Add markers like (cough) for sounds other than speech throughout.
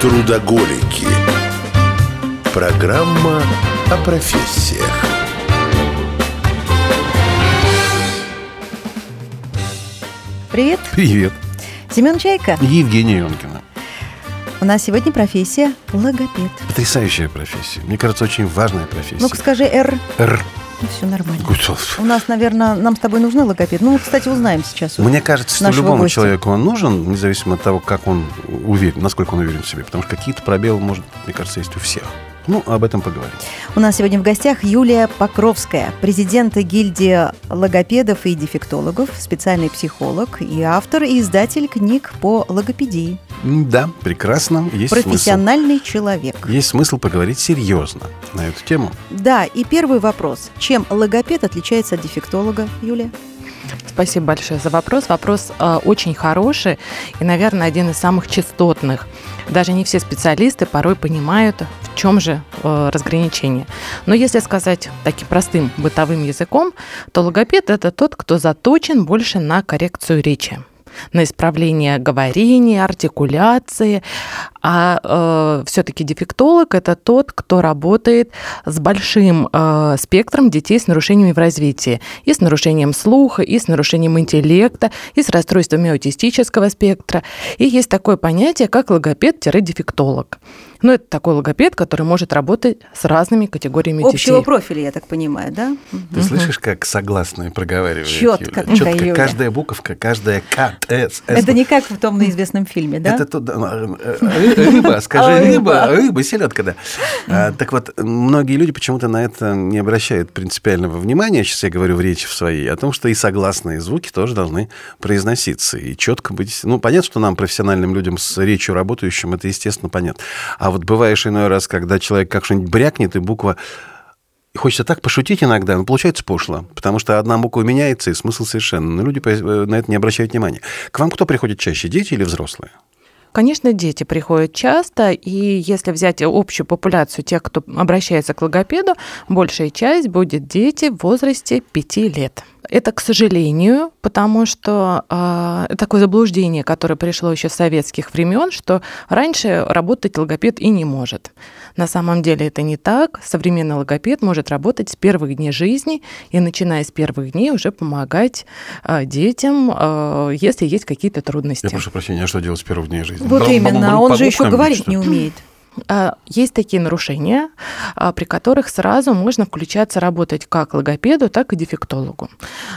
Трудоголики. Программа о профессиях. Привет, Привет. Семен Чайка. Евгения Ионкина. У нас сегодня профессия логопед. Потрясающая профессия. Мне кажется, очень важная профессия. Ну-ка скажи «Р». Р. Ну, все нормально. У нас, наверное, нам с тобой нужны логопед. Ну, кстати, узнаем сейчас. Мне кажется, что любому гостя. человеку он нужен, независимо от того, как он уверен, насколько он уверен в себе. Потому что какие-то пробелы, может, мне кажется, есть у всех. Ну, об этом поговорим. У нас сегодня в гостях Юлия Покровская, президент гильдии логопедов и дефектологов, специальный психолог и автор и издатель книг по логопедии. Да, прекрасно. Есть смысл. Профессиональный человек. Есть смысл поговорить серьезно на эту тему. Да, и первый вопрос. Чем логопед отличается от дефектолога, Юлия? Спасибо большое за вопрос. Вопрос э, очень хороший и, наверное, один из самых частотных. Даже не все специалисты порой понимают, в чем же э, разграничение. Но если сказать таким простым бытовым языком, то логопед – это тот, кто заточен больше на коррекцию речи на исправление говорения, артикуляции, а все-таки дефектолог это тот, кто работает с большим э, спектром детей с нарушениями в развитии, и с нарушением слуха, и с нарушением интеллекта, и с расстройствами аутистического спектра. И есть такое понятие, как логопед-дефектолог. Ну, это такой логопед, который может работать с разными категориями Общего детей. профиля, я так понимаю, да? Ты слышишь, как согласные проговаривают? Чётко, Юля? Чётко, Юля. каждая буковка, каждая К, С, С. Это не как в том известном фильме, да? Это тут, да, э, э, рыба, скажи, А, рыба, рыба. рыба, селедка, да. А, Так вот, многие люди почему-то на это не обращают принципиального внимания, сейчас я говорю в речи в своей, о том, что и согласные звуки тоже должны произноситься и четко быть. Ну, понятно, что нам, профессиональным людям с речью работающим, это, естественно, понятно. А вот бываешь иной раз, когда человек как что-нибудь брякнет, и буква хочется так пошутить иногда, но получается пошло, потому что одна буква меняется, и смысл совершенно. Но люди э, на это не обращают внимания. К вам кто приходит чаще, дети или взрослые? Конечно, дети приходят часто, и если взять общую популяцию тех, кто обращается к логопеду, большая часть будет дети в возрасте 5 лет. Это, к сожалению, потому что э, такое заблуждение, которое пришло еще с советских времен, что раньше работать логопед и не может. На самом деле это не так. Современный логопед может работать с первых дней жизни и, начиная с первых дней, уже помогать э, детям, э, если есть какие-то трудности. Я прошу прощения, а что делать с первых дней жизни? Вот Брал- именно, он же еще говорить что не умеет. А, Есть такие нарушения, а, при которых сразу можно включаться работать как логопеду, так и дефектологу.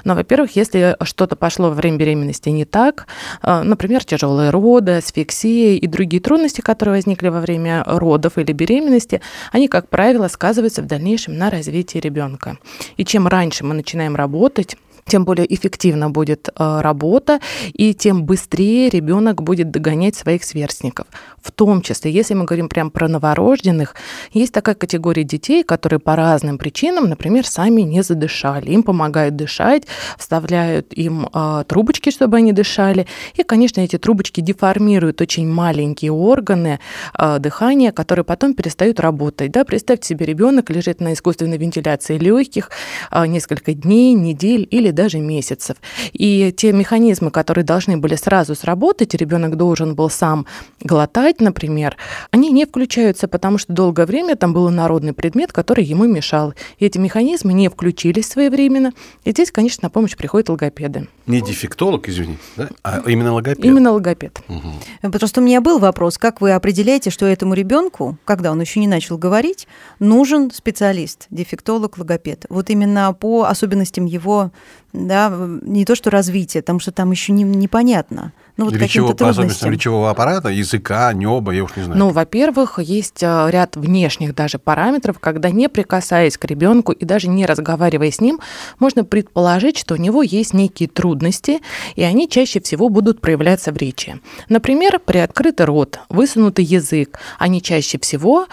Но, во-первых, если что-то пошло во время беременности не так, а, например, тяжелые роды, асфиксия и другие трудности, которые возникли во время родов или беременности, они, как правило, сказываются в дальнейшем на развитии ребенка. И чем раньше мы начинаем работать, тем более эффективно будет э, работа, и тем быстрее ребенок будет догонять своих сверстников. В том числе, если мы говорим прям про новорожденных, есть такая категория детей, которые по разным причинам, например, сами не задышали. Им помогают дышать, вставляют им э, трубочки, чтобы они дышали. И, конечно, эти трубочки деформируют очень маленькие органы э, дыхания, которые потом перестают работать. Да? Представьте себе, ребенок лежит на искусственной вентиляции легких несколько дней, недель или даже месяцев. И те механизмы, которые должны были сразу сработать, ребенок должен был сам глотать, например, они не включаются, потому что долгое время там был народный предмет, который ему мешал. И эти механизмы не включились своевременно. И здесь, конечно, на помощь приходят логопеды. Не дефектолог, извини, да? а именно логопед. Именно логопед. Мгм. Просто у меня был вопрос, как вы определяете, что этому ребенку, когда он еще не начал говорить, нужен специалист, дефектолог, логопед. Вот именно по особенностям его, да, не то что развития, потому что там еще не, непонятно. Ну вот Речево, каким-то по особенностям речевого аппарата, языка, неба, я уж не знаю. Ну, во-первых, есть э, ряд внешних даже параметров, когда не прикасаясь к ребенку и даже не разговаривая с ним, можно предположить, что у него есть некие трудности, и они чаще всего будут проявляться в речи. Например, приоткрытый рот, высунутый язык, они чаще всего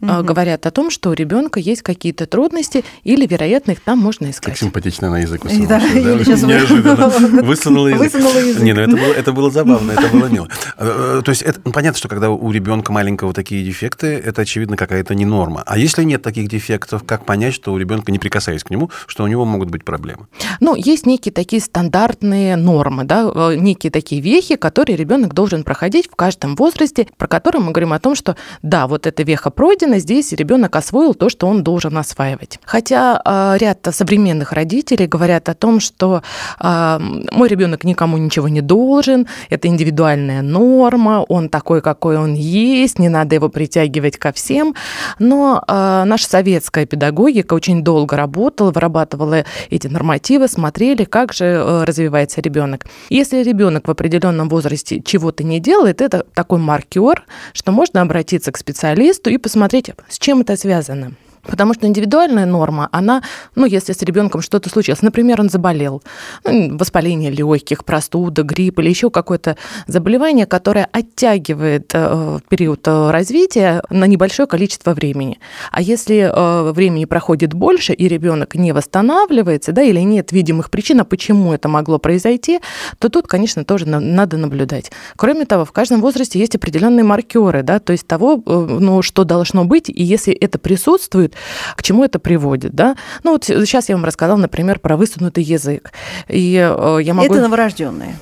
угу. говорят о том, что у ребенка есть какие-то трудности, или, вероятно, их там можно искать. Как симпатично на язык высунула. Да, да? Сейчас Неожиданно. (laughs) Высунула язык. Высунула язык. Не, ну это было, это было забавно, это было мило. Э, то есть это, ну, понятно, что когда у ребенка маленького такие дефекты, это, очевидно, какая-то не норма. А если нет таких дефектов, как понять, что у ребенка, не прикасаясь к нему, что у него могут быть проблемы? Ну, есть некие такие стандартные нормы, да, э, некие такие вехи, которые ребенок должен проходить в каждом возрасте, про которые мы говорим о том, что да, вот эта веха пройдена, здесь ребенок освоил то, что он должен осваивать. Хотя э, ряд современных родителей говорят о том, что э, мой ребенок никому ничего не должен, это индивидуальная норма, он такой, какой он есть, не надо его притягивать ко всем. Но э, наша советская педагогика очень долго работала, вырабатывала эти нормативы, смотрели, как же э, развивается ребенок. Если ребенок в определенном возрасте чего-то не делает, это такой маркер, что можно обратиться к специалисту и посмотреть, с чем это связано. Потому что индивидуальная норма, она, ну, если с ребенком что-то случилось, например, он заболел, ну, воспаление легких, простуда, грипп или еще какое-то заболевание, которое оттягивает э, период э, развития на небольшое количество времени. А если э, времени проходит больше, и ребенок не восстанавливается, да, или нет видимых причин, а почему это могло произойти, то тут, конечно, тоже надо наблюдать. Кроме того, в каждом возрасте есть определенные маркеры, да, то есть того, ну, что должно быть, и если это присутствует, к чему это приводит, да? Ну вот сейчас я вам рассказала, например, про высунутый язык. И э, я могу... Это новорожденные.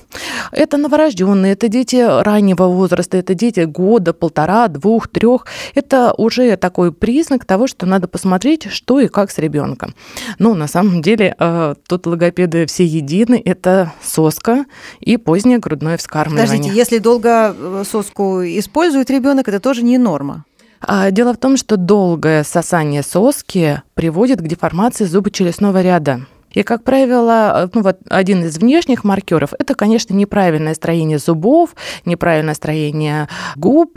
Это новорожденные, это дети раннего возраста, это дети года, полтора, двух, трех. Это уже такой признак того, что надо посмотреть, что и как с ребенком. Ну, на самом деле, э, тут логопеды все едины, это соска и позднее грудное вскармливание. Подождите, если долго э, соску использует ребенок, это тоже не норма. А, дело в том, что долгое сосание соски приводит к деформации зубочелюстного ряда. И, как правило, ну, вот один из внешних маркеров это, конечно, неправильное строение зубов, неправильное строение губ,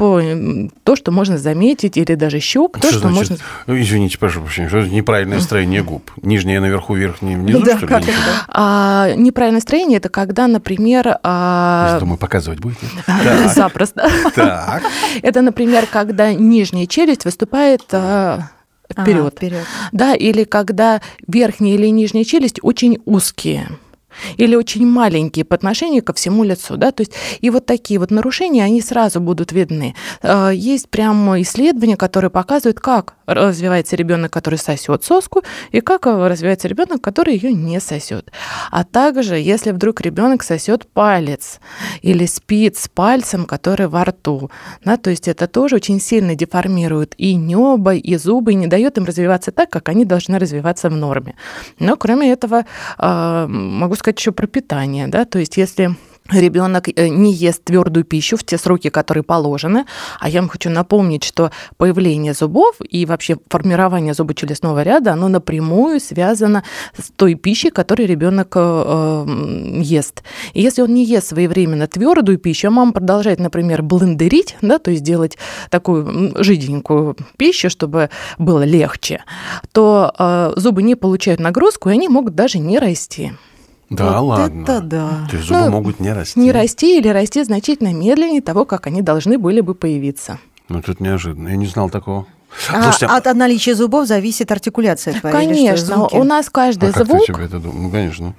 то, что можно заметить, или даже щек, то, что, что можно. Ну, извините, прошу прощения, что это неправильное строение губ? Нижнее наверху, верхнее внизу, да, что ли? А, неправильное строение это когда, например. А... Думаю, показывать будете? (laughs) Запросто. Так. (laughs) Это, например, когда нижняя челюсть выступает а, вперед. А, вперед. Да, или когда верхняя или нижняя челюсть очень узкие или очень маленькие по отношению ко всему лицу, да, то есть и вот такие вот нарушения, они сразу будут видны. А, есть прямо исследования, которые показывают, как развивается ребенок, который сосет соску, и как развивается ребенок, который ее не сосет. А также, если вдруг ребенок сосет палец или спит с пальцем, который во рту, да, то есть это тоже очень сильно деформирует и небо, и зубы, и не дает им развиваться так, как они должны развиваться в норме. Но кроме этого, а, могу сказать еще про питание, да, то есть если ребенок э, не ест твердую пищу в те сроки, которые положены. А я вам хочу напомнить, что появление зубов и вообще формирование зубочелюстного ряда, оно напрямую связано с той пищей, которую ребенок э, э, ест. И если он не ест своевременно твердую пищу, а мама продолжает, например, блендерить, да, то есть делать такую жиденькую пищу, чтобы было легче, то зубы не получают нагрузку, и они могут даже не расти. Да, вот ладно. Это да. То есть зубы ну, могут не расти. Не расти или расти значительно медленнее того, как они должны были бы появиться. Ну, тут неожиданно. Я не знал такого. А, Слушайте, а от наличия зубов зависит артикуляция твоя? Конечно, у нас каждый а звук... Как ты себе это думаешь? Ну, конечно.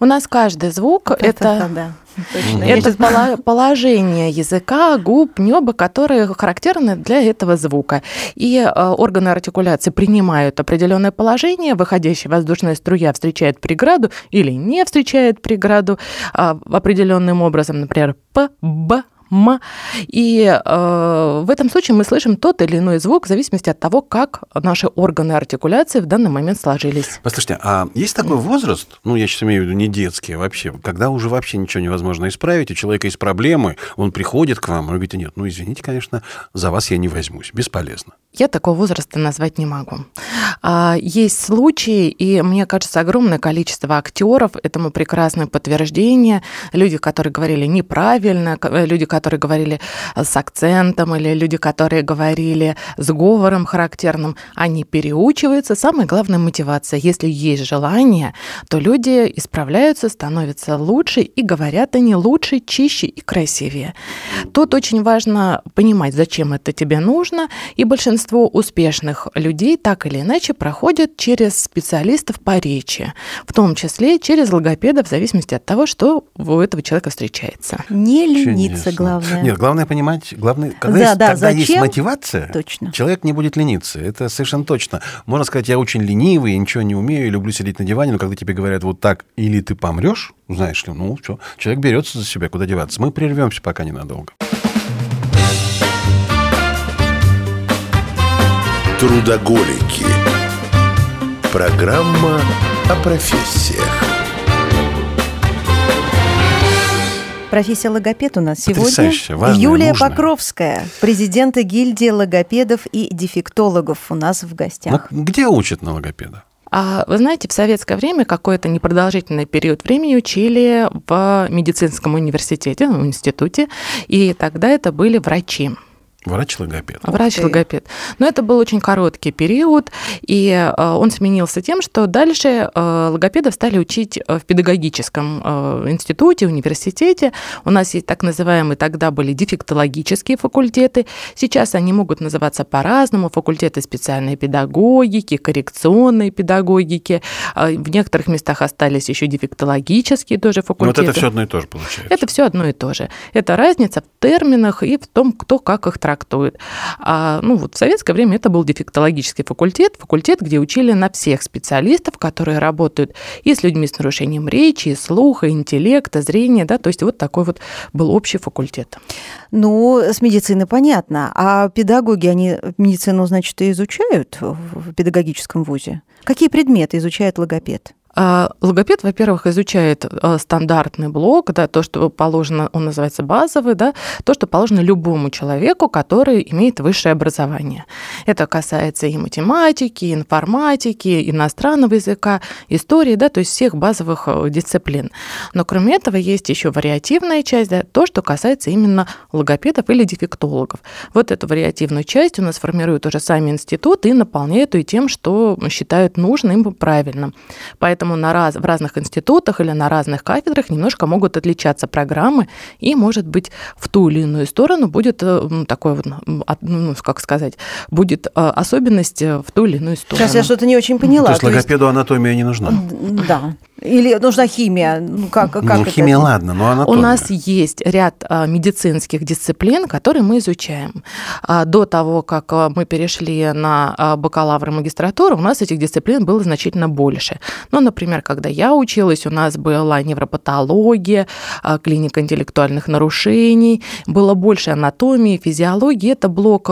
У нас каждый звук это, это, да. Точно. Это положение языка, губ, неба, которые характерны для этого звука. И э, органы артикуляции принимают определенное положение, выходящая воздушная струя встречает преграду или не встречает преграду а, определенным образом, например, П, Б, м. И э, в этом случае мы слышим тот или иной звук в зависимости от того, как наши органы артикуляции в данный момент сложились. Послушайте, а есть такой возраст, ну, я сейчас имею в виду не детский вообще, когда уже вообще ничего невозможно исправить, у человека есть проблемы, он приходит к вам, и говорит, нет, ну, извините, конечно, за вас я не возьмусь, бесполезно. Я такого возраста назвать не могу. А, есть случаи, и мне кажется, огромное количество актеров этому прекрасное подтверждение. Люди, которые говорили неправильно, люди, которые говорили с акцентом, или люди, которые говорили с говором характерным, они переучиваются. Самое главное – мотивация. Если есть желание, то люди исправляются, становятся лучше, и говорят они лучше, чище и красивее. Тут очень важно понимать, зачем это тебе нужно, и большинство успешных людей так или иначе проходят через специалистов по речи, в том числе через логопеда, в зависимости от того, что у этого человека встречается. Не лениться, Чудесно. главное. Нет, главное понимать, главное, когда, да, есть, да, когда есть мотивация, точно. человек не будет лениться. Это совершенно точно. Можно сказать, я очень ленивый, я ничего не умею, люблю сидеть на диване, но когда тебе говорят вот так, или ты помрешь, знаешь ли, ну что, человек берется за себя, куда деваться. Мы прервемся пока ненадолго. Трудоголики. Программа о профессиях. Профессия логопед у нас сегодня. Юлия нужная. Покровская, президента гильдии логопедов и дефектологов у нас в гостях. Ну, где учат на логопеда? А вы знаете, в советское время какой-то непродолжительный период времени учили в медицинском университете, в институте, и тогда это были врачи. Врач-логопед. Врач-логопед. Но это был очень короткий период, и э, он сменился тем, что дальше э, логопедов стали учить э, в педагогическом институте, университете. У нас есть так называемые, тогда были дефектологические факультеты. Сейчас они могут называться по-разному. Факультеты специальной педагогики, коррекционной педагогики. В некоторых местах остались еще дефектологические тоже факультеты. Но вот это все одно и то же получается. Это все одно и то же. Это разница в терминах и в том, кто как их трактует трактует. А, ну, вот в советское время это был дефектологический факультет, факультет, где учили на всех специалистов, которые работают и с людьми с нарушением речи, и слуха, интеллекта, зрения, да, то есть вот такой вот был общий факультет. Ну, с медицины понятно. А педагоги, они медицину, значит, и изучают в педагогическом вузе? Какие предметы изучает логопед? А, логопед, во-первых, изучает а, стандартный блок, да, то, что положено, он называется базовый, да, то, что положено любому человеку, который имеет высшее образование. Это касается и математики, и информатики, иностранного языка, истории, да, то есть всех базовых э, дисциплин. Но кроме этого есть еще вариативная часть, да, то, что касается именно логопедов или дефектологов. Вот эту вариативную часть у нас формируют уже сами институты и наполняют ее тем, что считают нужным и правильным. Поэтому поэтому на раз, в разных институтах или на разных кафедрах немножко могут отличаться программы, и, может быть, в ту или иную сторону будет э, такой вот, ну, как сказать, будет э, особенность в ту или иную сторону. Сейчас я что-то не очень поняла. То есть логопеду анатомия не нужна? Да. Или нужна химия? Ну, как, как ну химия, это? ладно, но анатомия. У нас есть ряд а, медицинских дисциплин, которые мы изучаем. А, до того, как а, мы перешли на бакалавр и магистратуру, у нас этих дисциплин было значительно больше. Ну, например, когда я училась, у нас была невропатология, клиника интеллектуальных нарушений, было больше анатомии, физиологии. Это блок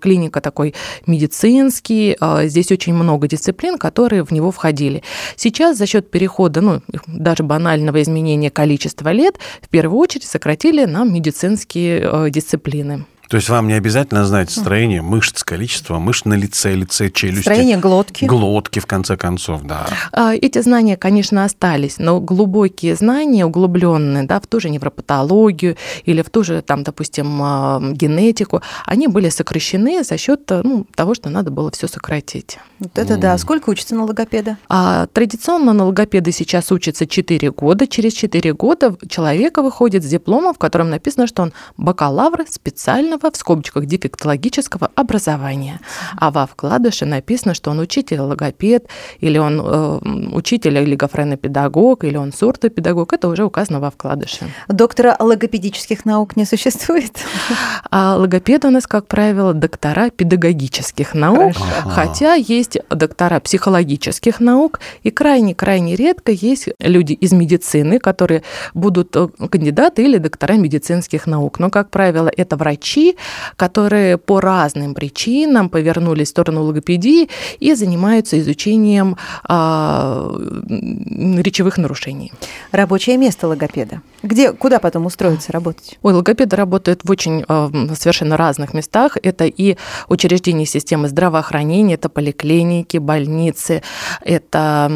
клиника такой медицинский. Здесь очень много дисциплин, которые в него входили. Сейчас за счет перехода перехода, ну, даже банального изменения количества лет, в первую очередь сократили нам медицинские э, дисциплины. То есть вам не обязательно знать строение мышц, количество мышц на лице, лице, челюсти. Строение глотки. Глотки, в конце концов, да. А, эти знания, конечно, остались, но глубокие знания, углубленные, да, в ту же невропатологию или в ту же, там, допустим, а, генетику, они были сокращены за счет ну, того, что надо было все сократить. Вот это mm. да. Сколько учится на логопеда? А, традиционно на логопеды сейчас учатся 4 года. Через 4 года человека выходит с дипломом, в котором написано, что он бакалавр специального в скобочках дефектологического образования. А во вкладыше написано, что он учитель логопед, или он э, учитель или гофренопедагог, или он сурдопедагог. Это уже указано во вкладыше. Доктора логопедических наук не существует? А логопеды у нас, как правило, доктора педагогических наук, Хорошо. хотя есть доктора психологических наук, и крайне-крайне редко есть люди из медицины, которые будут э, кандидаты или доктора медицинских наук. Но, как правило, это врачи, врачи, которые по разным причинам повернулись в сторону логопедии и занимаются изучением а, речевых нарушений. Рабочее место логопеда. Где, куда потом устроиться работать? Ой, логопеды работают в очень э, совершенно разных местах. Это и учреждения системы здравоохранения, это поликлиники, больницы, это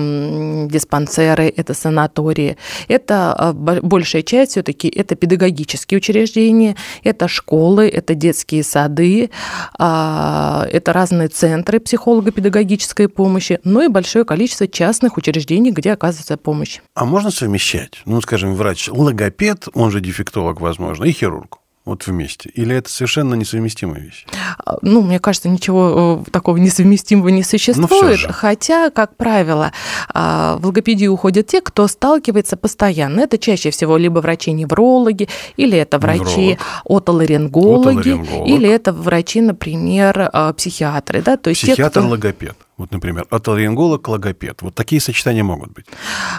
диспансеры, это санатории. Это э, большая часть все-таки это педагогические учреждения, это школы, это детские сады, э, это разные центры психолого-педагогической помощи, но и большое количество частных учреждений, где оказывается помощь. А можно совмещать? Ну, скажем, врач логопед, он же дефектолог, возможно, и хирург вот вместе? Или это совершенно несовместимая вещь? А, ну, мне кажется, ничего э, такого несовместимого не существует. Ну, хотя, как правило, а, в логопедию уходят те, кто сталкивается постоянно. Это чаще всего либо врачи-неврологи, или это врачи отоларингологи, или это врачи, например, а, психиатры. Да? То есть Психиатр-логопед. Вот, например, отоларинголог, логопед. Вот такие сочетания могут быть.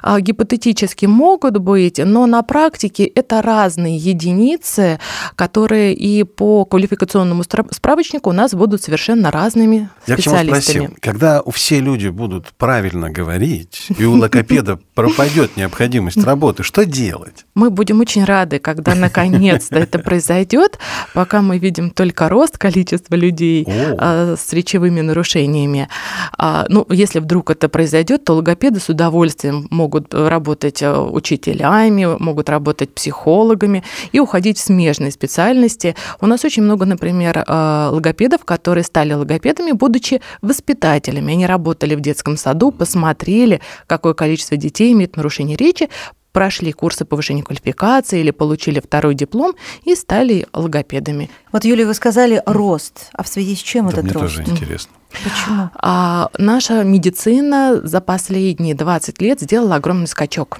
А, гипотетически могут быть, но на практике это разные единицы, которые и по квалификационному справочнику у нас будут совершенно разными специалистами. Я к чему спросил? Когда все люди будут правильно говорить, и у логопеда (laughs) пропадет необходимость работы, что делать? Мы будем очень рады, когда (laughs) наконец-то это произойдет, пока мы видим только рост количества людей а, с речевыми нарушениями. А, ну, если вдруг это произойдет, то логопеды с удовольствием могут работать э, учителями, могут работать психологами и уходить в смежные специальности. У нас очень много, например, э, логопедов, которые стали логопедами, будучи воспитателями. Они работали в детском саду, посмотрели, какое количество детей имеет нарушение речи, прошли курсы повышения квалификации или получили второй диплом и стали логопедами. Вот, Юлия, вы сказали рост. А в связи с чем да, этот мне рост? тоже интересно. Почему? А, наша медицина за последние 20 лет сделала огромный скачок.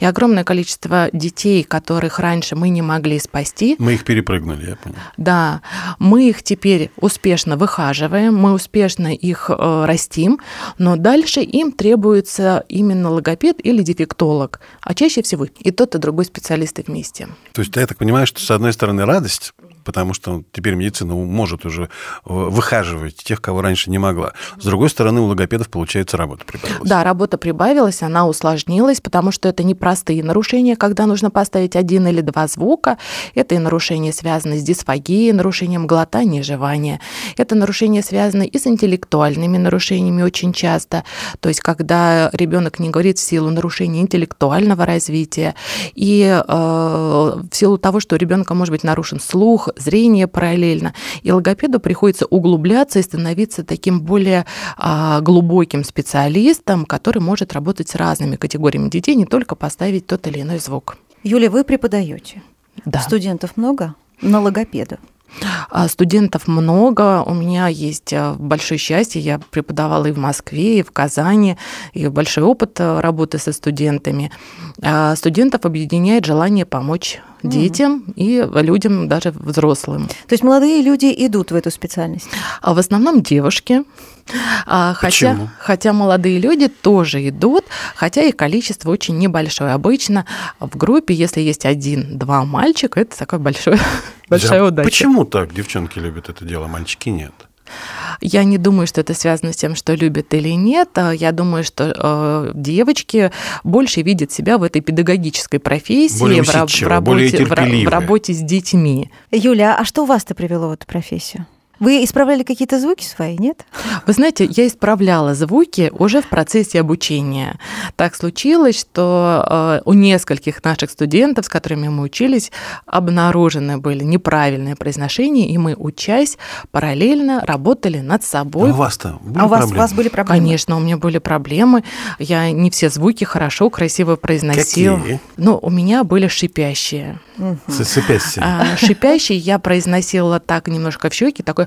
И огромное количество детей, которых раньше мы не могли спасти. Мы их перепрыгнули, я понял. Да, мы их теперь успешно выхаживаем, мы успешно их э, растим, но дальше им требуется именно логопед или дефектолог, а чаще всего и тот, и другой специалисты вместе. То есть я так понимаю, что с одной стороны радость, потому что теперь медицина может уже э, выхаживать тех, кого раньше не могла. С другой стороны, у логопедов, получается, работа прибавилась. Да, работа прибавилась, она усложнилась, потому что это непростые нарушения, когда нужно поставить один или два звука. Это и нарушения связаны с дисфагией, нарушением глотания жевания. Это нарушения связаны и с интеллектуальными нарушениями очень часто. То есть, когда ребенок не говорит в силу нарушения интеллектуального развития и э, в силу того, что у ребенка может быть нарушен слух, зрение параллельно. И логопеду приходится углубляться и становиться таким более а, глубоким специалистом, который может работать с разными категориями детей, не только поставить тот или иной звук. Юлия, вы преподаете? Да. Студентов много на логопеда? А, студентов много. У меня есть а, большое счастье. Я преподавала и в Москве, и в Казани, и большой опыт а, работы со студентами. Студентов объединяет желание помочь детям mm. и людям, даже взрослым. То есть молодые люди идут в эту специальность? А в основном девушки. А, хотя, хотя молодые люди тоже идут, хотя их количество очень небольшое. Обычно в группе, если есть один-два мальчика, это такое большое, (laughs) большая да, удача. Почему так девчонки любят это дело, мальчики нет? Я не думаю, что это связано с тем, что любят или нет. А я думаю, что э, девочки больше видят себя в этой педагогической профессии, более в, в, работе, в, в работе с детьми. Юля, а что вас-то привело в эту профессию? Вы исправляли какие-то звуки свои, нет? Вы знаете, я исправляла звуки уже в процессе обучения. Так случилось, что э, у нескольких наших студентов, с которыми мы учились, обнаружены были неправильные произношения, и мы, учась, параллельно работали над собой. А у вас-то были а у вас, у вас были проблемы? Конечно, у меня были проблемы. Я не все звуки хорошо, красиво произносила. Какие? Но у меня были шипящие. Угу. Шипящие. А, шипящие я произносила так немножко в щеки, такой...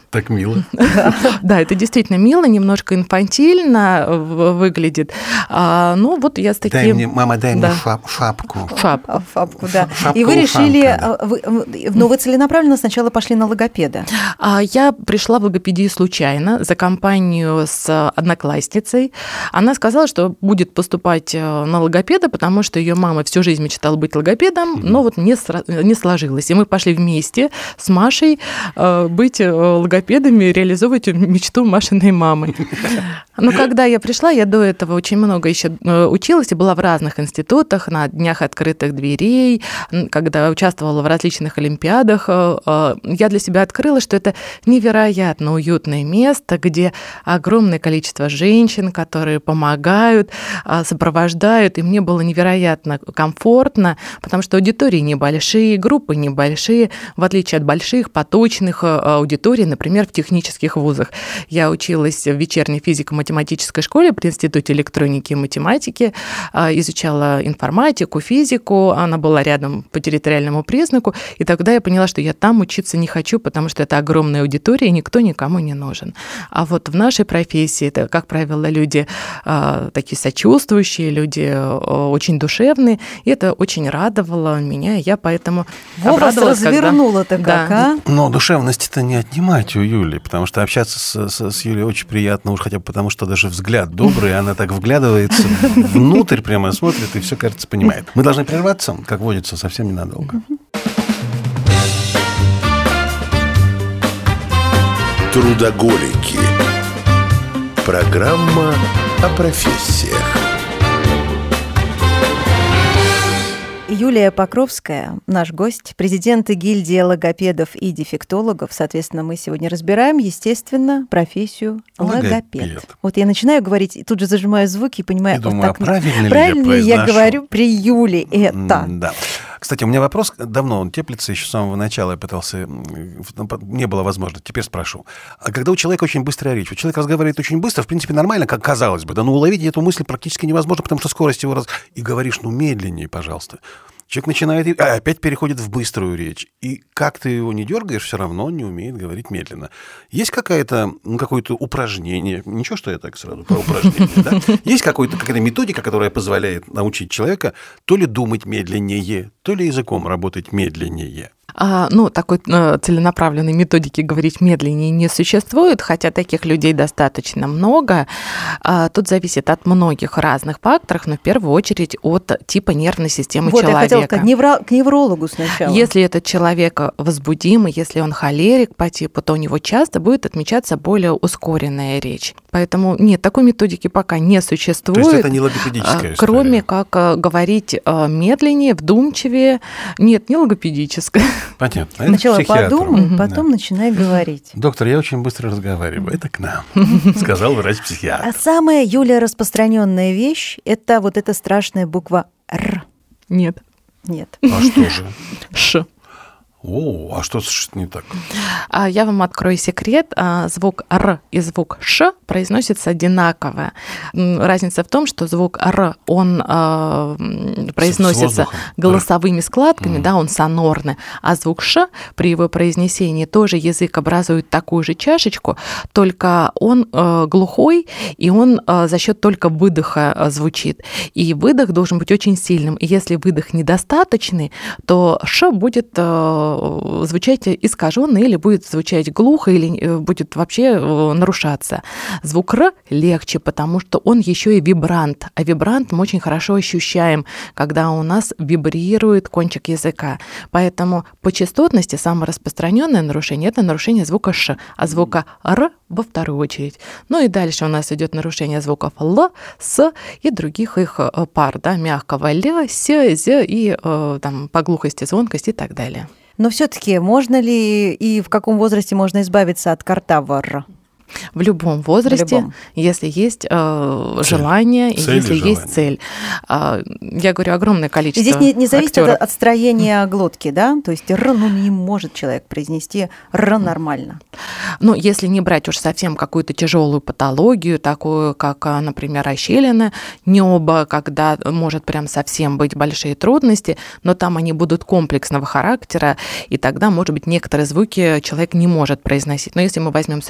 Так мило. (laughs) Да, это действительно мило, немножко инфантильно выглядит. А, ну, вот я с таким... Дай мне, мама, дай мне шапку. Шапку. Шапку, да. И вы решили... А, ну, вы целенаправленно сначала пошли на логопеда. А, я пришла в логопедию случайно за компанию с одноклассницей. Она сказала, что будет поступать э, на логопеда, потому что ее мама всю жизнь мечтала быть логопедом, но вот не, сложилось. И мы пошли вместе с Машей э, быть э, логопедами, реализовывать мечту Машиной мамы. Но когда я пришла, я до этого очень много еще училась и была в разных институтах, на днях открытых дверей, когда участвовала в различных олимпиадах. Я для себя открыла, что это невероятно уютное место, где огромное количество женщин, которые помогают, сопровождают, и мне было невероятно комфортно, потому что аудитории небольшие, группы небольшие, в отличие от больших, поточных э, аудиторий, например, в технических вузах. Я училась в вечерней физико-математической школе при Институте электроники и математики, э, изучала информатику, физику, она была рядом по территориальному признаку, и тогда я поняла, что я там учиться не хочу, потому что это огромная аудитория, и никто никому не нужен. А вот в нашей профессии это, как правило, люди э, такие сочувствующие, люди очень душевные, и это очень радовало меня, и я поэтому Вова обрадовалась, развернула-то как, да. а? Но душевность-то не отнимать у Юли, потому что общаться с, с, с Юлей очень приятно, уж хотя бы потому, что даже взгляд добрый, она так вглядывается внутрь, прямо смотрит и все, кажется, понимает. Мы должны прерваться, как водится, совсем ненадолго. Трудоголики. Программа о профессиях. Юлия Покровская, наш гость, президент гильдии логопедов и дефектологов. Соответственно, мы сегодня разбираем, естественно, профессию логопед. логопед. Вот я начинаю говорить, и тут же зажимаю звуки и понимаю, я вот думаю, так, а правильно, правильно ли я, я говорю при Юле это. Да. Кстати, у меня вопрос, давно он теплится, еще с самого начала я пытался, не было возможности, теперь спрошу. А когда у человека очень быстрая речь, у человека разговаривает очень быстро, в принципе, нормально, как казалось бы, да, но уловить эту мысль практически невозможно, потому что скорость его раз... И говоришь, ну, медленнее, пожалуйста. Человек начинает, а, опять переходит в быструю речь. И как ты его не дергаешь, все равно он не умеет говорить медленно. Есть какая-то, ну, какое-то упражнение, ничего, что я так сразу про упражнение, да? Есть какая-то какая методика, которая позволяет научить человека то ли думать медленнее, то ли языком работать медленнее. А, ну, такой э, целенаправленной методики говорить медленнее не существует, хотя таких людей достаточно много. А, тут зависит от многих разных факторов, но в первую очередь от типа нервной системы вот, человека. Я хотела сказать, невро... к неврологу сначала. Если этот человек возбудимый, если он холерик по типу, то у него часто будет отмечаться более ускоренная речь. Поэтому нет, такой методики пока не существует. То есть это не логопедическая история? Кроме как э, говорить э, медленнее, вдумчивее. Нет, не логопедическая. Понятно. Сначала подумай, потом да. начинай говорить. Доктор, я очень быстро разговариваю. Это к нам, (laughs) сказал врач-психиатр. А самая, Юлия, распространенная вещь – это вот эта страшная буква «Р». Нет. Нет. А что же? Ш. О, а что не так? А Я вам открою секрет. А, звук «р» и звук «ш» произносятся одинаково. Разница в том, что звук «р», он а, произносится голосовыми складками, mm. да, он сонорный, а звук «ш» при его произнесении тоже язык образует такую же чашечку, только он а, глухой, и он за счет только выдоха звучит. И выдох должен быть очень сильным. И если выдох недостаточный, то «ш» будет Э, звучать искаженно или будет звучать глухо, или э, будет вообще э, нарушаться. Звук Р легче, потому что он еще и вибрант. А вибрант мы очень хорошо ощущаем, когда у нас вибрирует кончик языка. Поэтому по частотности самое распространенное нарушение это нарушение звука Ш, а звука Р во вторую очередь. Ну и дальше у нас идет нарушение звуков Л, С и других их пар, да, мягкого Л, С, З и там по глухости, звонкости и так далее. Но все-таки можно ли и в каком возрасте можно избавиться от картавр? В любом возрасте, В любом. если есть э, желание, Цель и и если желание. есть цель. А, я говорю, огромное И количество Здесь не, не зависит актеров. от, от строения глотки, да? То есть р, ну, не может человек произнести р нормально. Ну, если не брать уж совсем какую-то тяжелую патологию, такую, как, а, например, ощелины неба, когда может прям совсем быть большие трудности, но там они будут комплексного характера, и тогда, может быть, некоторые звуки человек не может произносить. Но если мы возьмем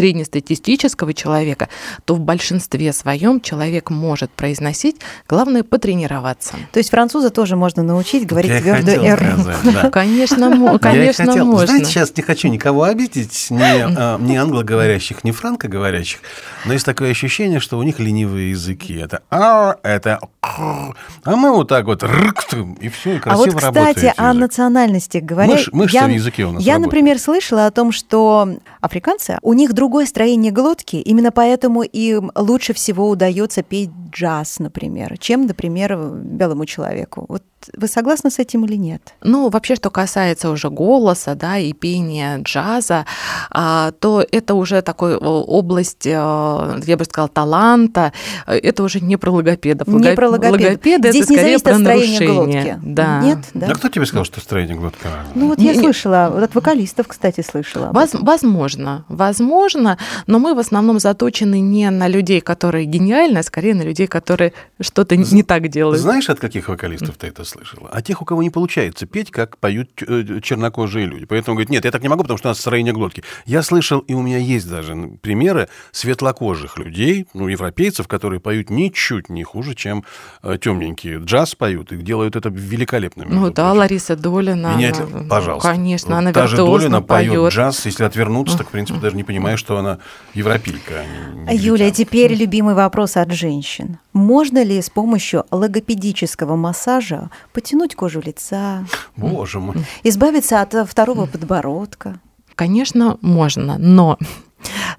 среднестатистического человека, то в большинстве своем человек может произносить, главное потренироваться. То есть француза тоже можно научить говорить Я и твердую хотел р. сказать, да. (laughs) Конечно, конечно, хотел. можно. Знаете, сейчас не хочу никого обидеть, ни, а, ни англоговорящих, ни франкоговорящих, но есть такое ощущение, что у них ленивые языки. Это «ар», это «кр», а мы вот так вот и все, и А вот, красиво кстати, о язык. национальности говоря, мышцы я, в языке у нас я, например, слышала о том, что африканцы, у них другое строение глотки, именно поэтому им лучше всего удается петь джаз, например, чем, например, белому человеку. Вот вы согласны с этим или нет? Ну, вообще, что касается уже голоса, да, и пения джаза, а, то это уже такой область, э, я бы сказала, таланта. Это уже не про логопедов. Не про логопедов. Логопеды Здесь это не скорее зависит про нарушение. глотки. Да. Нет, да? А кто тебе сказал, что строение глотка? Ну вот я не- слышала, вот от вокалистов, кстати, слышала. Воз- возможно, возможно, но мы в основном заточены не на людей, которые гениальны, а скорее на людей, которые что-то не- не так делают. Знаешь, от каких вокалистов ты это слышала? От тех, у кого не получается петь, как поют э, чернокожие люди. Поэтому говорит, нет, я так не могу, потому что у нас строение глотки. Я слышал, и у меня есть даже примеры светлокожих людей, ну, европейцев, которые поют ничуть не хуже, чем э, темненькие. Джаз поют и делают это великолепно. Ну да, прочим. Лариса Долина. Меня она- это- пожалуйста. Конечно, Вот она Та же виртуозно Долина поет поет. джаз, если отвернуться, так, в принципе, даже не понимаю, что она европейка. а не- Юлия, теперь любимый вопрос от женщин. Можно ли с помощью логопедического массажа потянуть кожу лица, Боже мой. избавиться от э, второго подбородка? Конечно, можно, но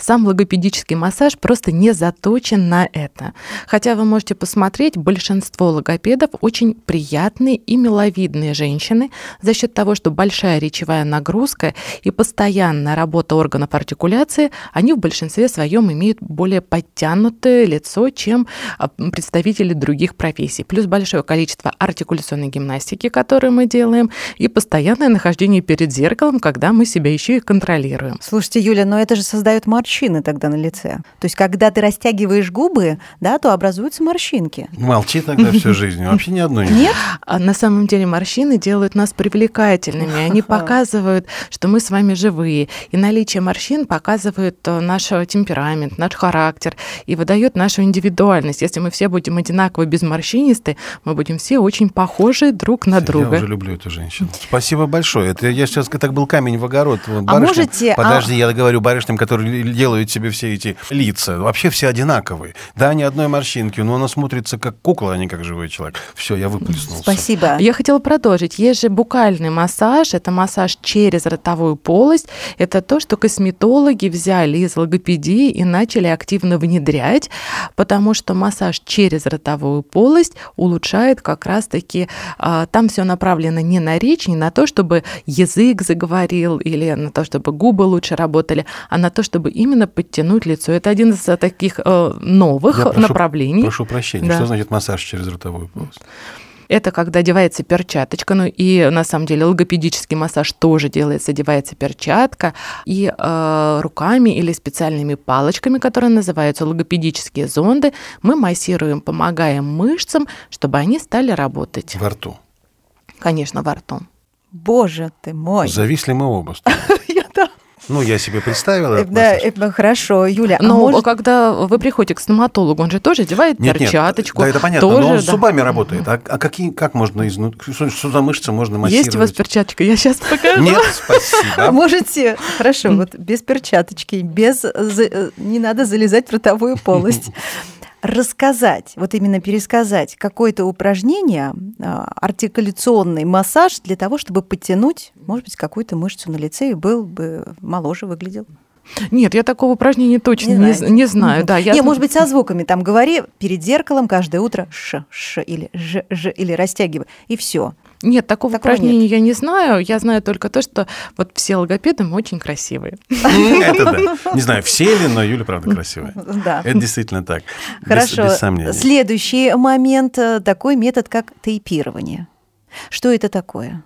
сам логопедический массаж просто не заточен на это. Хотя вы можете посмотреть, большинство логопедов очень приятные и миловидные женщины за счет того, что большая речевая нагрузка и постоянная работа органов артикуляции, они в большинстве своем имеют более подтянутое лицо, чем а, представители других профессий. Плюс большое количество артикуляционной гимнастики, которую мы делаем, и постоянное нахождение перед зеркалом, когда мы себя еще и контролируем. Слушайте, Юля, но это же создает морщины тогда на лице. То есть, когда ты растягиваешь губы, да, то образуются морщинки. Молчи тогда всю (laughs) жизнь. Вообще ни одной нет. Нет? А на самом деле морщины делают нас привлекательными. Они показывают, что мы с вами живые. И наличие морщин показывает э, наш темперамент, наш характер и выдает нашу индивидуальность. Если мы все будем одинаково безморщинисты, мы будем все очень похожи друг на Я друга. уже люблю эту женщину. Спасибо большое. Это я сейчас так был камень в огород. Вот А можете, а- Подожди, я говорю барышням, которые делают себе все эти лица. Вообще все одинаковые. Да, ни одной морщинки, но она смотрится как кукла, а не как живой человек. Все, я выплеснулся. Спасибо. Я хотела продолжить. Есть же букальный массаж, это массаж через ротовую полость. Это то, что косметологи взяли из логопедии и начали активно внедрять, потому что массаж через ротовую полость улучшает как раз-таки, а, там все направлено не на речь, не на то, чтобы язык заговорил или на то, чтобы губы лучше работали, а на то, чтобы именно подтянуть лицо. Это один из а, таких э, новых Я прошу- направлений. Прошу прощения. Да. Что значит массаж через ротовую полость? Это когда одевается перчаточка, ну и на самом деле логопедический массаж тоже делается, одевается перчатка, и э, руками или специальными палочками, которые называются логопедические зонды, мы массируем, помогаем мышцам, чтобы они стали работать. Во рту. Конечно, во рту. Боже ты мой. Зависли мы оба. (laughs) Я да. Ну, я себе представила. Э, Да, э, хорошо, Юля. а Но может- когда вы приходите к стоматологу, он же тоже одевает Нет, нет, перчаточку. да, это понятно, тоже, но он с зубами работает. А, а какие, как можно изнутри, что, что за мышцы можно массировать? Есть у вас перчаточка? Я сейчас покажу. Нет, спасибо. (laughs) Можете, хорошо, вот без перчаточки, без, э, не надо залезать в ротовую полость. (laughs) Рассказать, вот именно пересказать какое-то упражнение, а, артикуляционный массаж для того, чтобы подтянуть, может быть, какую-то мышцу на лице и был бы моложе выглядел. Нет, я такого упражнения точно Не не, знаете. не знаю. Да, я Не, может быть, со звуками. Там говори перед зеркалом каждое утро ш, ш или ж, ж, или растягивай. И все. Нет, такого, Такого упражнения я не знаю. Я знаю только то, что вот все логопеды мы очень красивые. Это да. Не знаю, все ли, но Юля, правда, красивая. Да. Это действительно так. Без- Хорошо. Без сомнений. Следующий момент э, такой метод, как тейпирование. Что это такое?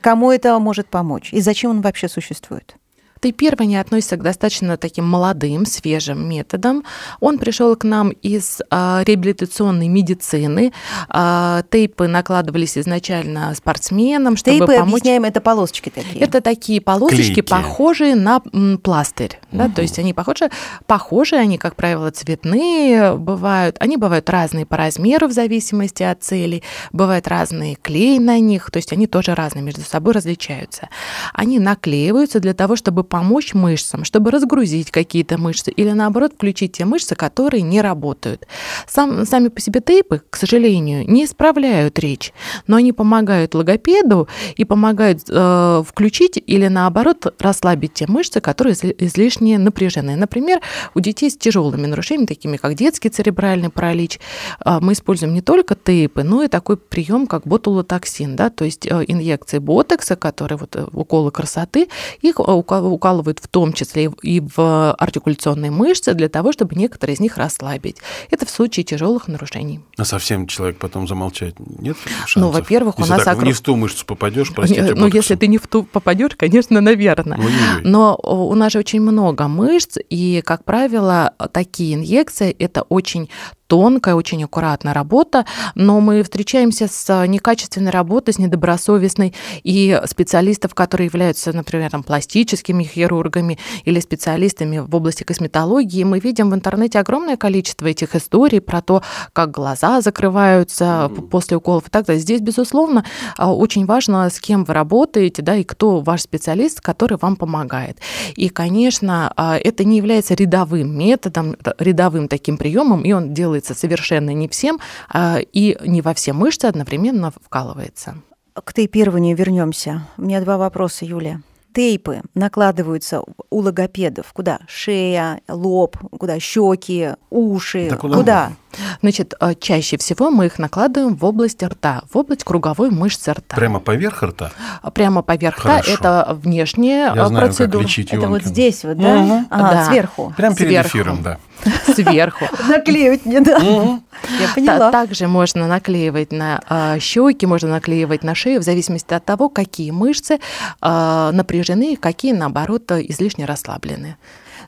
Кому это может помочь? И зачем он вообще существует? Тейпирование относится к достаточно таким молодым, свежим методам. Он пришел к нам из а, реабилитационной медицины. А, тейпы накладывались изначально спортсменам, чтобы Тейпы, помочь. объясняем, это полосочки такие. Это такие полосочки, Клейкие. похожие на м, пластырь. Да? То есть они похожи, похожие, они, как правило, цветные бывают. Они бывают разные по размеру в зависимости от целей. Бывают разные клей на них, то есть они тоже разные, между собой различаются. Они наклеиваются для того, чтобы помочь мышцам, чтобы разгрузить какие-то мышцы или, наоборот, включить те мышцы, которые не работают. Сам, сами по себе тейпы, к сожалению, не исправляют речь, но они помогают логопеду и помогают э, включить или, наоборот, расслабить те мышцы, которые изли- излишне напряжены. Например, у детей с тяжелыми нарушениями, такими как детский церебральный паралич, э, мы используем не только тейпы, но и такой прием, как ботулотоксин, да, то есть э, инъекции ботекса, которые вот э, уколы красоты, их э, ука- укалывают в том числе и в артикуляционные мышцы для того, чтобы некоторые из них расслабить. Это в случае тяжелых нарушений. А совсем человек потом замолчать нет шансов? Ну, во-первых, у Если нас так округ- не в ту мышцу попадешь, простите, Ну, если ты не в ту попадешь, конечно, наверное. Ой-ой-ой. Но у нас же очень много мышц, и, как правило, такие инъекции – это очень тонкая, очень аккуратная работа, но мы встречаемся с некачественной работой, с недобросовестной, и специалистов, которые являются, например, там, пластическими хирургами или специалистами в области косметологии, мы видим в интернете огромное количество этих историй про то, как глаза закрываются п- после уколов и так далее. Здесь, безусловно, а, очень важно, с кем вы работаете, да, и кто ваш специалист, который вам помогает. И, конечно, а, это не является рядовым методом, рядовым таким приемом, и он делается совершенно не всем, а, и не во все мышцы одновременно вкалывается. К тейпированию вернемся. У меня два вопроса, Юлия. Тейпы накладываются у логопедов. Куда? Шея, лоб, куда? Щеки, уши. Да куда куда? Значит, а, чаще всего мы их накладываем в область рта, в область круговой мышцы рта. Прямо поверх рта? А Прямо поверх рта это внешняя Я а, знаю, как процедура. лечить Это вот здесь вот, да? Мгм. Ага, Да. сверху. Прямо перед Сверху. эфиром, да. (laughs) Сверху. (laughs) Наклеивать мне, да. Я поняла. Также можно наклеивать на а, щеки, можно наклеивать на шею, в зависимости от того, какие мышцы напряжены, и какие, наоборот, излишне расслаблены.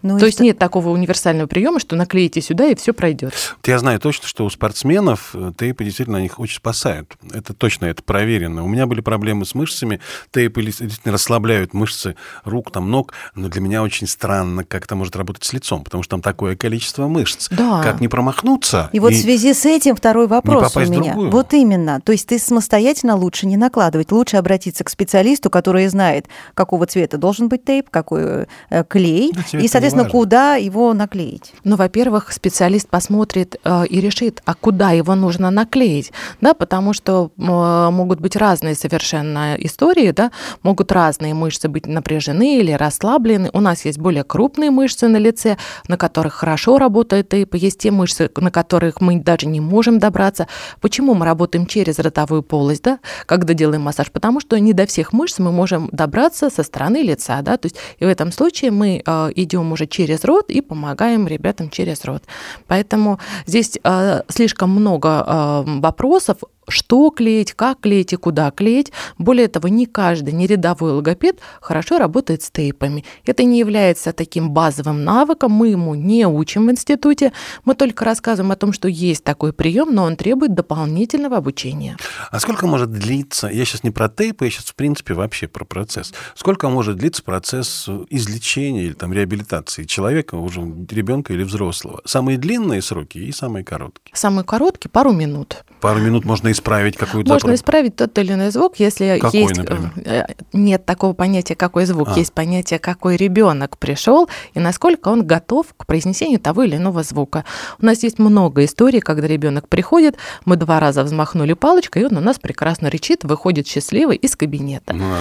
Ну, То и есть нет такого универсального приема, что наклеите сюда и все пройдет. Я знаю точно, что у спортсменов э, тейпы действительно их очень спасают. Это точно, это проверено. У меня были проблемы с мышцами. Тейпы действительно расслабляют мышцы рук, там, ног. Но для меня очень странно, как это может работать с лицом, потому что там такое количество мышц. Да. Как не промахнуться? И вот в связи с этим второй вопрос у меня. другую. Вот именно. То есть ты самостоятельно лучше не накладывать. Лучше обратиться к специалисту, который знает, какого цвета должен быть тейп, какой э, клей, Да, и, не соответственно, важно. куда его наклеить. Ну, во-первых, специалист посмотрит э, и решит, а куда его нужно наклеить, да, потому что э, могут быть разные совершенно истории, да, могут разные мышцы быть напряжены или расслаблены. У нас есть более крупные мышцы на лице, на которых хорошо работает тейп, есть те мышцы, на которых мы даже не можем добраться. Почему мы работаем через ротовую полость, да, когда делаем массаж? Потому что не до всех мышц мы можем добраться со стороны лица, да, то есть и в этом случае мы э, идем уже через рот и помогаем ребятам через рот. Поэтому здесь э, слишком много э, вопросов, что клеить, как клеить и куда клеить. Более того, не каждый, не рядовой логопед хорошо работает с тейпами. Это не является таким базовым навыком, мы ему не учим в институте, мы только рассказываем о том, что есть такой прием, но он требует дополнительного обучения. А сколько может длиться, я сейчас не про тейпы, я сейчас в принципе вообще про процесс, сколько может длиться процесс излечения или там реабилитации человека, уже ребенка или взрослого? Самые длинные сроки и самые короткие. Самый короткий – пару минут. Пару минут можно исправить какую-то... Можно запро... исправить тот или иной звук, если какой, есть... Например? Э, нет такого понятия, какой звук. А. Есть понятие, какой ребенок пришел и насколько он готов к произнесению того или иного звука. У нас есть много историй, когда ребенок приходит, мы два раза взмахнули палочкой, и он у нас прекрасно речит, выходит счастливый из кабинета. Ну,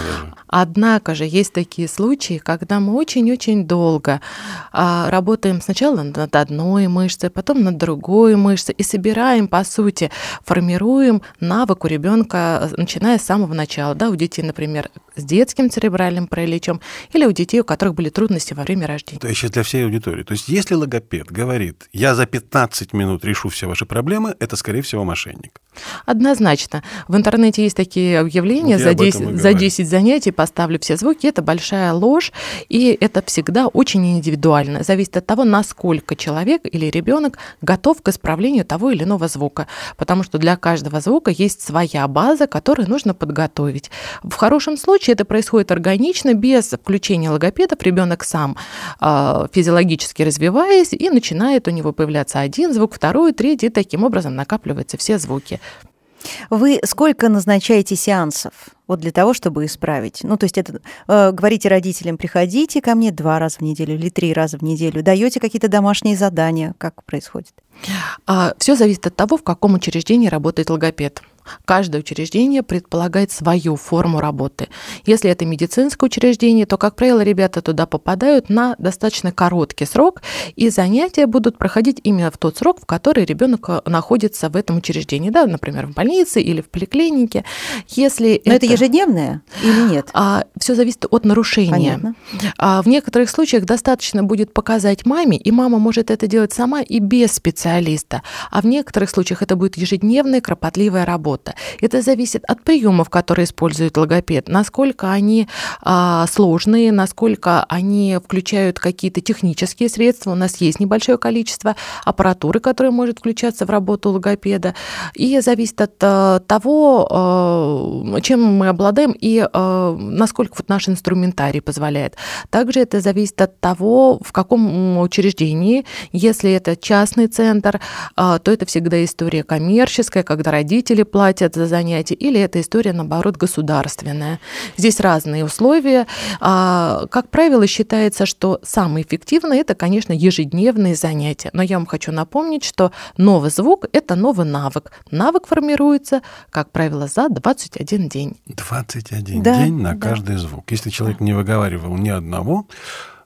Однако же есть такие случаи, когда мы очень-очень долго а, работаем сначала над одной мышцей, потом над другой мышцей и собираем, по сути, формируем навык у ребенка, начиная с самого начала. Да, у детей, например, с детским церебральным параличом или у детей, у которых были трудности во время рождения. То есть для всей аудитории. То есть если логопед говорит, я за 15 минут решу все ваши проблемы, это, скорее всего, мошенник. Однозначно. В интернете есть такие объявления, за 10, за 10 занятий поставлю все звуки. Это большая ложь, и это всегда очень индивидуально. Зависит от того, насколько человек или ребенок готов к исправлению того или иного звука. Потому что для каждого звука есть своя база, которую нужно подготовить. В хорошем случае это происходит органично, без включения логопедов. Ребенок сам э, физиологически развиваясь, и начинает у него появляться один звук, второй, третий, и таким образом накапливаются все звуки. Вы сколько назначаете сеансов вот для того, чтобы исправить? Ну, то есть это э, говорите родителям, приходите ко мне два раза в неделю или три раза в неделю, даете какие-то домашние задания, как происходит? А, Все зависит от того, в каком учреждении работает логопед. Каждое учреждение предполагает свою форму работы. Если это медицинское учреждение, то, как правило, ребята туда попадают на достаточно короткий срок, и занятия будут проходить именно в тот срок, в который ребенок э, находится в этом учреждении, да, например, в больнице или в поликлинике. Если Но это, это ежедневное или нет? А, все зависит от нарушения. А, в некоторых случаях достаточно будет показать маме, и мама может это делать сама и без специалиста. А в некоторых случаях это будет ежедневная кропотливая работа работа. Это зависит от приемов, которые использует логопед, насколько они а, сложные, насколько они включают какие-то технические средства. У нас есть небольшое количество аппаратуры, которая может включаться в работу логопеда. И зависит от а, того, а, чем мы обладаем и а, насколько вот наш инструментарий позволяет. Также это зависит от того, в каком учреждении. Если это частный центр, а, то это всегда история коммерческая, когда родители платят платят за занятия, или эта история, наоборот, государственная. Здесь разные условия. А, как правило, считается, что самое эффективное – это, конечно, ежедневные занятия. Но я вам хочу напомнить, что новый звук – это новый навык. Навык формируется, как правило, за 21 день. 21 да, день на да. каждый звук. Если человек не выговаривал ни одного,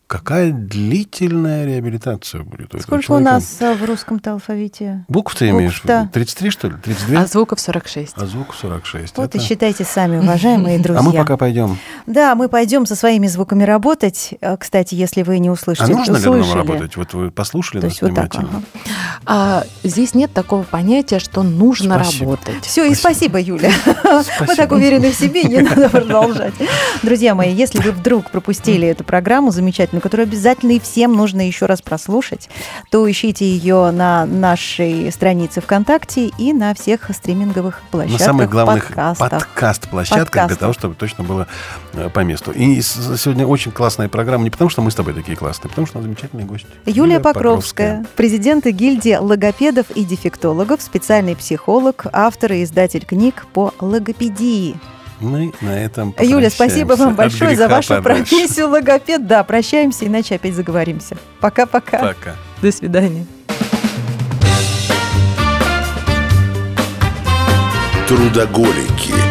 Какая длительная реабилитация будет у Сколько у нас э, в русском-то алфавите? Букв ты имеешь? 33, что ли? 32? А звуков 46. А звуков 46. Вот Это... и считайте сами, уважаемые (laughs) друзья. А мы пока пойдем. Да, мы пойдем со своими звуками работать. Э, кстати, если вы не услышите, А нужно ли нам работать? Вот вы послушали нас внимательно. Вот так, ага. а, здесь нет такого понятия, что нужно спасибо. работать. Все, и спасибо, Юля. (laughs) Мы так уверены в себе, не надо продолжать. Друзья мои, если вы вдруг пропустили эту программу замечательную, замечательную, которую обязательно и всем нужно еще раз прослушать, то ищите ее на нашей странице ВКонтакте и на всех стриминговых площадках. На самых главных подкаст-площадках для того, чтобы точно было э, по месту. И сегодня очень классная программа, не потому что мы с тобой такие классные, а потому что у нас замечательный гость. Юлия, Юлия Покровская, Покровская, президент гильдии логопедов и дефектологов, специальный психолог, автор и издатель книг по логопедии. Мы на этом Юля, спасибо вам большое за вашу подальше. профессию логопед. Да, прощаемся, иначе опять заговоримся. Пока-пока. Пока. До свидания. Трудоголики.